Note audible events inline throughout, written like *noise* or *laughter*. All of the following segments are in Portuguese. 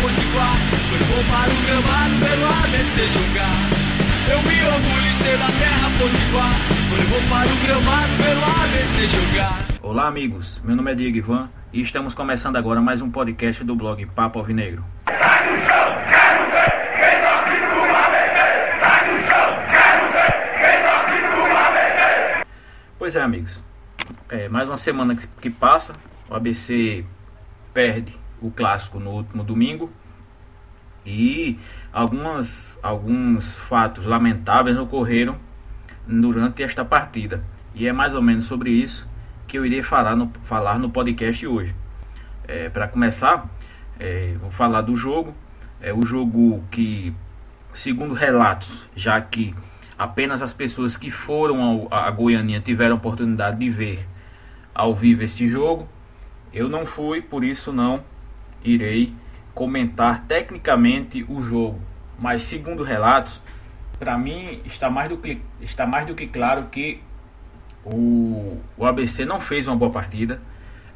Potiguar Foi bom para o gramado pelo ABC jogar. Eu me orgulho em ser da terra Potiguar. Foi bom para o gramado pelo ABC jogar. Olá amigos, meu nome é Diego Ivan e estamos começando agora mais um podcast do blog Papo Alvinegro. Pois é, amigos. É, mais uma semana que passa, o ABC perde o clássico no último domingo e algumas, alguns fatos lamentáveis ocorreram durante esta partida. E é mais ou menos sobre isso que eu irei falar no, falar no podcast hoje. É, Para começar, é, vou falar do jogo. É o jogo que, segundo relatos, já que apenas as pessoas que foram ao, a Goianinha tiveram oportunidade de ver ao vivo este jogo, eu não fui, por isso não irei comentar tecnicamente o jogo. Mas segundo relatos, para mim está mais, do que, está mais do que claro que o, o ABC não fez uma boa partida.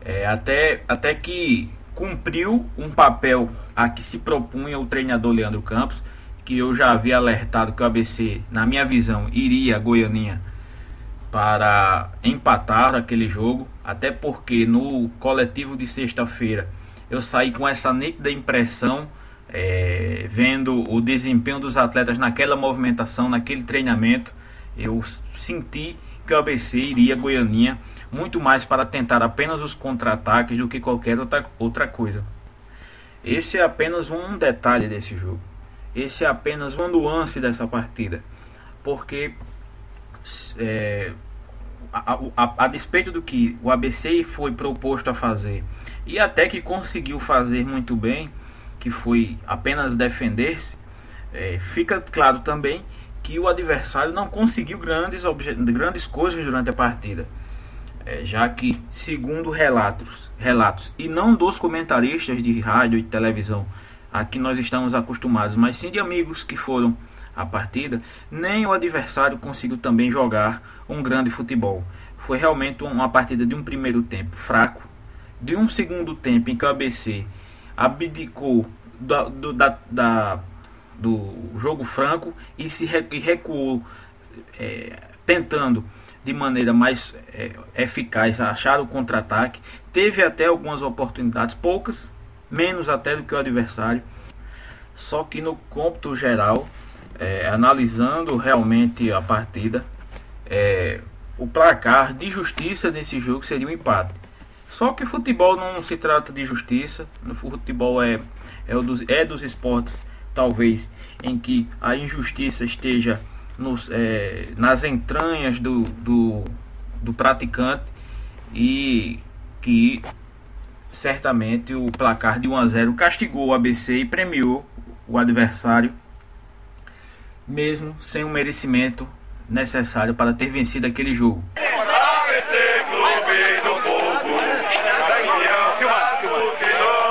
É, até, até que cumpriu um papel a que se propunha o treinador Leandro Campos, que eu já havia alertado que o ABC, na minha visão, iria a Goianinha para empatar aquele jogo, até porque no coletivo de sexta-feira eu saí com essa nítida impressão, é, vendo o desempenho dos atletas naquela movimentação, naquele treinamento, eu senti que o ABC iria a Goianinha muito mais para tentar apenas os contra-ataques do que qualquer outra, outra coisa. Esse é apenas um detalhe desse jogo. Esse é apenas uma nuance dessa partida. Porque, é, a, a, a despeito do que o ABC foi proposto a fazer e até que conseguiu fazer muito bem, que foi apenas defender-se, é, fica claro também que o adversário não conseguiu grandes, grandes coisas durante a partida. É, já que, segundo relatos, relatos, e não dos comentaristas de rádio e televisão a que nós estamos acostumados, mas sim de amigos que foram à partida, nem o adversário conseguiu também jogar um grande futebol. Foi realmente uma partida de um primeiro tempo fraco, de um segundo tempo em que o ABC abdicou da, do, da, da do jogo franco e se recuou é, tentando de maneira mais é, eficaz achar o contra-ataque. Teve até algumas oportunidades, poucas, menos até do que o adversário. Só que no cômputo geral, é, analisando realmente a partida, é, o placar de justiça nesse jogo seria um empate. Só que futebol não se trata de justiça, no futebol é, é, dos, é dos esportes talvez em que a injustiça esteja nos, é, nas entranhas do, do, do praticante e que certamente o placar de 1 a 0 castigou o ABC e premiou o adversário mesmo sem o merecimento necessário para ter vencido aquele jogo. ABC Clube do Povo ABC jogar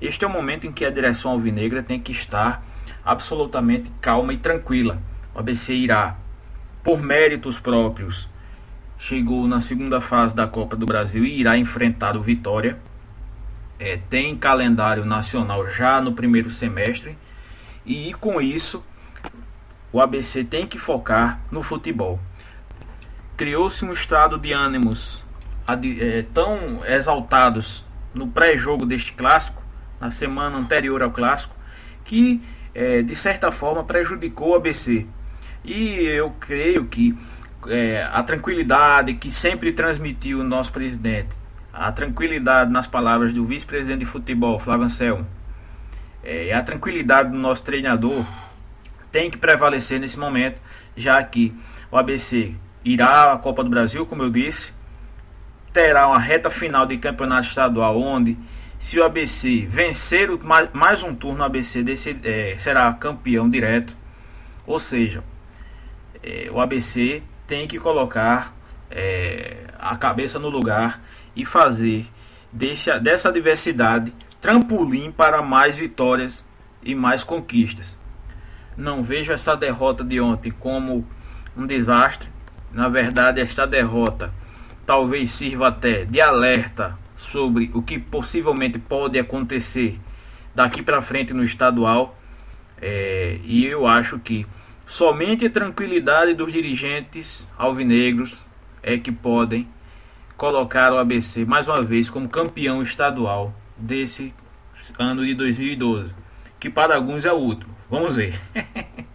Este é o momento em que a direção alvinegra tem que estar absolutamente calma e tranquila. O ABC irá, por méritos próprios, chegou na segunda fase da Copa do Brasil e irá enfrentar o Vitória. É, tem calendário nacional já no primeiro semestre e com isso o ABC tem que focar no futebol. Criou-se um estado de ânimos é, tão exaltados no pré-jogo deste clássico, na semana anterior ao clássico, que é, de certa forma prejudicou o ABC. E eu creio que é, a tranquilidade que sempre transmitiu o nosso presidente, a tranquilidade nas palavras do vice-presidente de futebol, Flávio Anselmo, é, a tranquilidade do nosso treinador tem que prevalecer nesse momento, já que o ABC irá à Copa do Brasil, como eu disse, terá uma reta final de campeonato estadual onde se o ABC vencer o, mais, mais um turno, o ABC desse, é, será campeão direto. Ou seja, é, o ABC tem que colocar é, a cabeça no lugar e fazer desse, dessa adversidade trampolim para mais vitórias e mais conquistas. não vejo essa derrota de ontem como um desastre. Na verdade, esta derrota talvez sirva até de alerta sobre o que possivelmente pode acontecer daqui para frente no estadual. É, e eu acho que somente a tranquilidade dos dirigentes alvinegros é que podem colocar o ABC mais uma vez como campeão estadual desse ano de 2012, que para alguns é o último. Vamos ver. *laughs*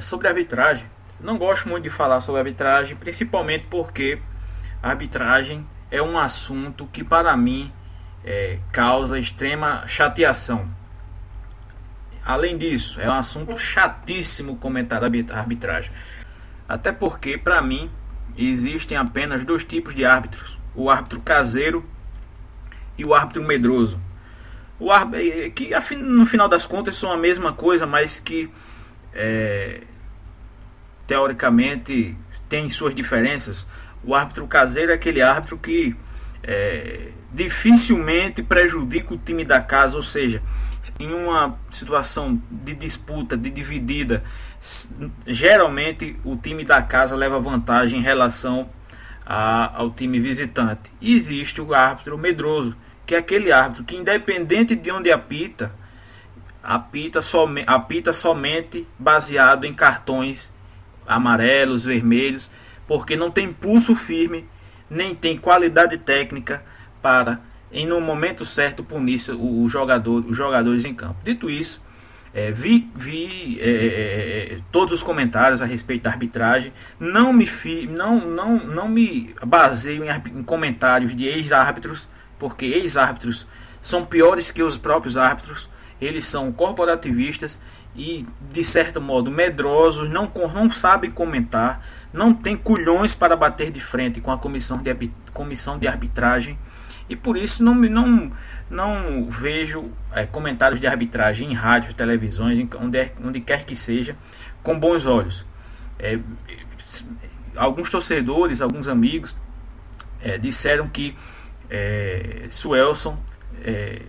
sobre arbitragem, não gosto muito de falar sobre arbitragem, principalmente porque a arbitragem é um assunto que para mim é, causa extrema chateação. Além disso, é um assunto chatíssimo comentar a arbitragem. Até porque, para mim, existem apenas dois tipos de árbitros: o árbitro caseiro e o árbitro medroso. O árbitro, que no final das contas são a mesma coisa, mas que é, teoricamente tem suas diferenças. O árbitro caseiro é aquele árbitro que é, dificilmente prejudica o time da casa, ou seja, em uma situação de disputa, de dividida, geralmente o time da casa leva vantagem em relação a, ao time visitante. E existe o árbitro medroso, que é aquele árbitro que, independente de onde apita, apita, som, apita somente baseado em cartões amarelos, vermelhos, porque não tem pulso firme, nem tem qualidade técnica para, em no momento certo, punir o, jogador, os jogadores em campo. Dito isso, é, vi, vi é, é, é, todos os comentários a respeito da arbitragem. Não me, fi, não, não, não me baseio em, em comentários de ex-árbitros, porque ex-árbitros são piores que os próprios árbitros. Eles são corporativistas e de certo modo medrosos, não, não sabem comentar, não tem culhões para bater de frente com a comissão de, comissão de arbitragem e por isso não, não, não vejo é, comentários de arbitragem em rádios, televisões, onde, onde quer que seja, com bons olhos. É, alguns torcedores, alguns amigos é, disseram que é, Suelson, é,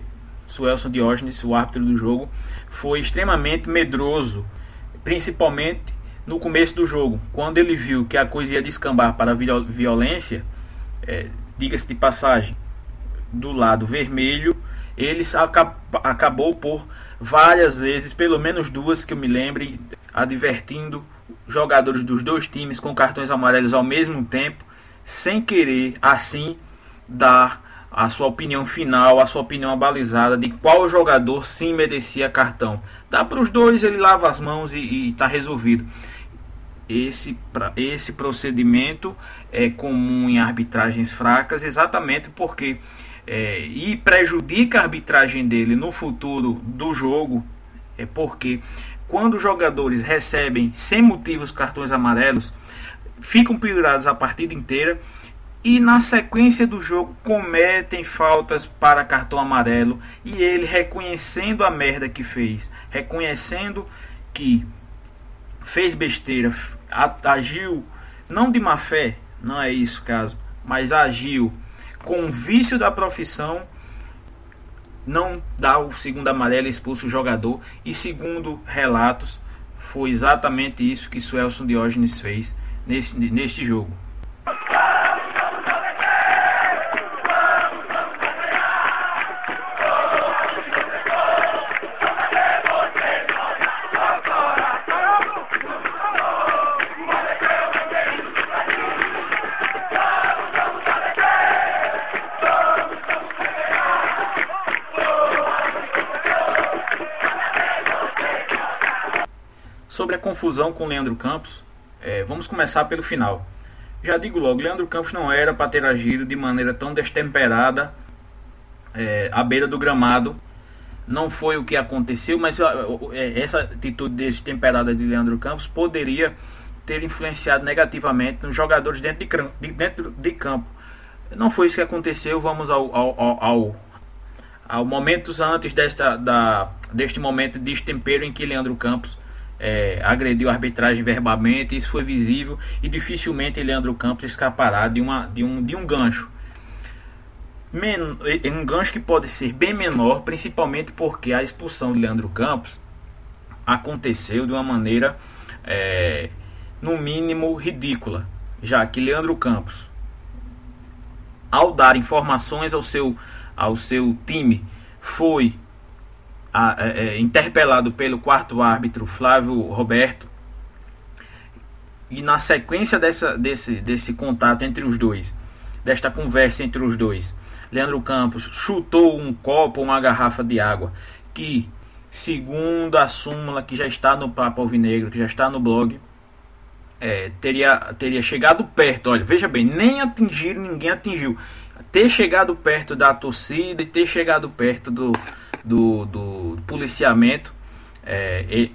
Suelson Diógenes, o árbitro do jogo, foi extremamente medroso, principalmente no começo do jogo, quando ele viu que a coisa ia descambar para violência, é, diga-se de passagem, do lado vermelho, ele acabou por várias vezes, pelo menos duas que eu me lembre, advertindo jogadores dos dois times com cartões amarelos ao mesmo tempo, sem querer assim dar a sua opinião final, a sua opinião abalizada de qual jogador sim merecia cartão. Dá para os dois, ele lava as mãos e está resolvido. Esse, pra, esse procedimento é comum em arbitragens fracas, exatamente porque é, e prejudica a arbitragem dele no futuro do jogo, é porque quando os jogadores recebem sem motivos cartões amarelos, ficam pendurados a partida inteira e na sequência do jogo cometem faltas para cartão amarelo e ele reconhecendo a merda que fez, reconhecendo que fez besteira, agiu não de má fé, não é isso o caso, mas agiu com o vício da profissão, não dá o segundo amarelo, expulsa o jogador e segundo relatos foi exatamente isso que Suelson Diógenes fez nesse, neste jogo. Confusão com Leandro Campos, é, vamos começar pelo final. Já digo logo, Leandro Campos não era para ter agido de maneira tão destemperada é, à beira do gramado não foi o que aconteceu, mas é, essa atitude desse temperada de Leandro Campos poderia ter influenciado negativamente nos jogadores dentro de, dentro de campo. Não foi isso que aconteceu. Vamos ao, ao, ao, ao momentos antes desta, da, deste momento de destempero em que Leandro Campos é, agrediu a arbitragem verbalmente. Isso foi visível e dificilmente Leandro Campos escapará de, uma, de, um, de um gancho. Men um gancho que pode ser bem menor, principalmente porque a expulsão de Leandro Campos aconteceu de uma maneira é, no mínimo ridícula, já que Leandro Campos, ao dar informações ao seu, ao seu time, foi a, é, é, interpelado pelo quarto árbitro Flávio Roberto. E na sequência dessa, desse, desse contato entre os dois, desta conversa entre os dois, Leandro Campos chutou um copo, uma garrafa de água, que, segundo a súmula que já está no Papo Alvinegro, que já está no blog, é, teria, teria chegado perto. Olha, veja bem, nem atingiram, ninguém atingiu. Ter chegado perto da torcida e ter chegado perto do, do, do, policiamento, é,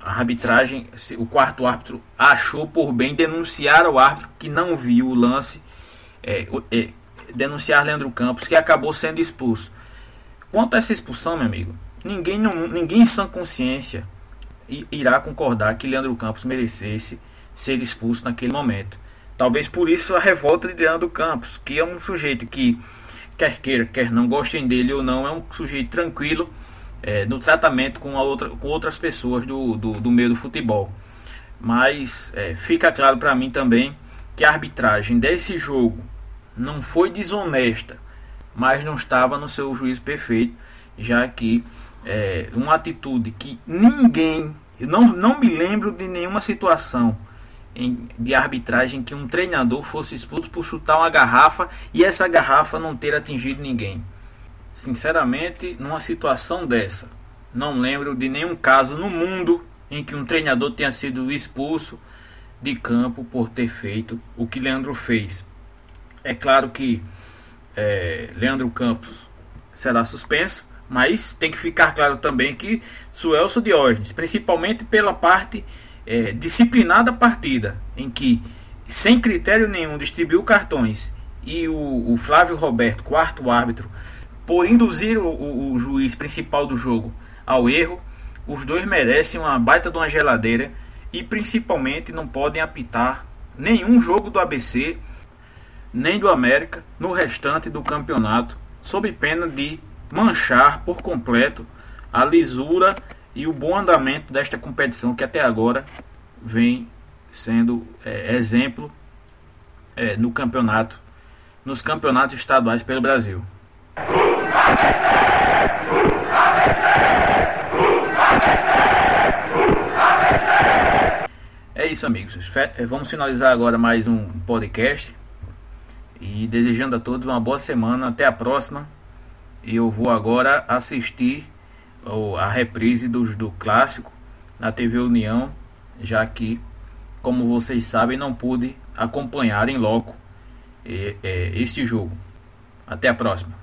a arbitragem, o quarto árbitro achou por bem denunciar ao árbitro que não viu o lance, é, é, denunciar Leandro Campos, que acabou sendo expulso. Quanto a essa expulsão, meu amigo, ninguém, ninguém em sã consciência irá concordar que Leandro Campos merecesse ser expulso naquele momento. Talvez por isso a revolta de Leandro Campos, que é um sujeito que, quer queira, quer não gostem dele ou não, é um sujeito tranquilo é, no tratamento com, outra, com outras pessoas do, do, do meio do futebol. Mas é, fica claro para mim também que a arbitragem desse jogo não foi desonesta, mas não estava no seu juízo perfeito, já que é, uma atitude que ninguém, não, não me lembro de nenhuma situação em, de arbitragem que um treinador fosse expulso por chutar uma garrafa e essa garrafa não ter atingido ninguém. Sinceramente, numa situação dessa, não lembro de nenhum caso no mundo em que um treinador tenha sido expulso de campo por ter feito o que Leandro fez. É claro que é, Leandro Campos será suspenso, mas tem que ficar claro também que Suelso Diógenes, principalmente pela parte é, disciplinada partida, em que, sem critério nenhum, distribuiu cartões e o, o Flávio Roberto, quarto árbitro, por induzir o, o, o, juiz principal do jogo ao erro, os dois merecem uma baita de uma geladeira e principalmente não podem apitar nenhum jogo do ABC nem do América no restante do campeonato, sob pena de manchar por completo a lisura e o bom andamento desta competição que até agora vem sendo é, exemplo é, no campeonato, nos campeonatos estaduais pelo Brasil. É isso, amigos. É, vamos finalizar agora mais um podcast e desejando a todos uma boa semana. Até a próxima. E eu vou agora assistir a reprise do, do clássico na TV União, já que, como vocês sabem, não pude acompanhar em loco este jogo. Até a próxima.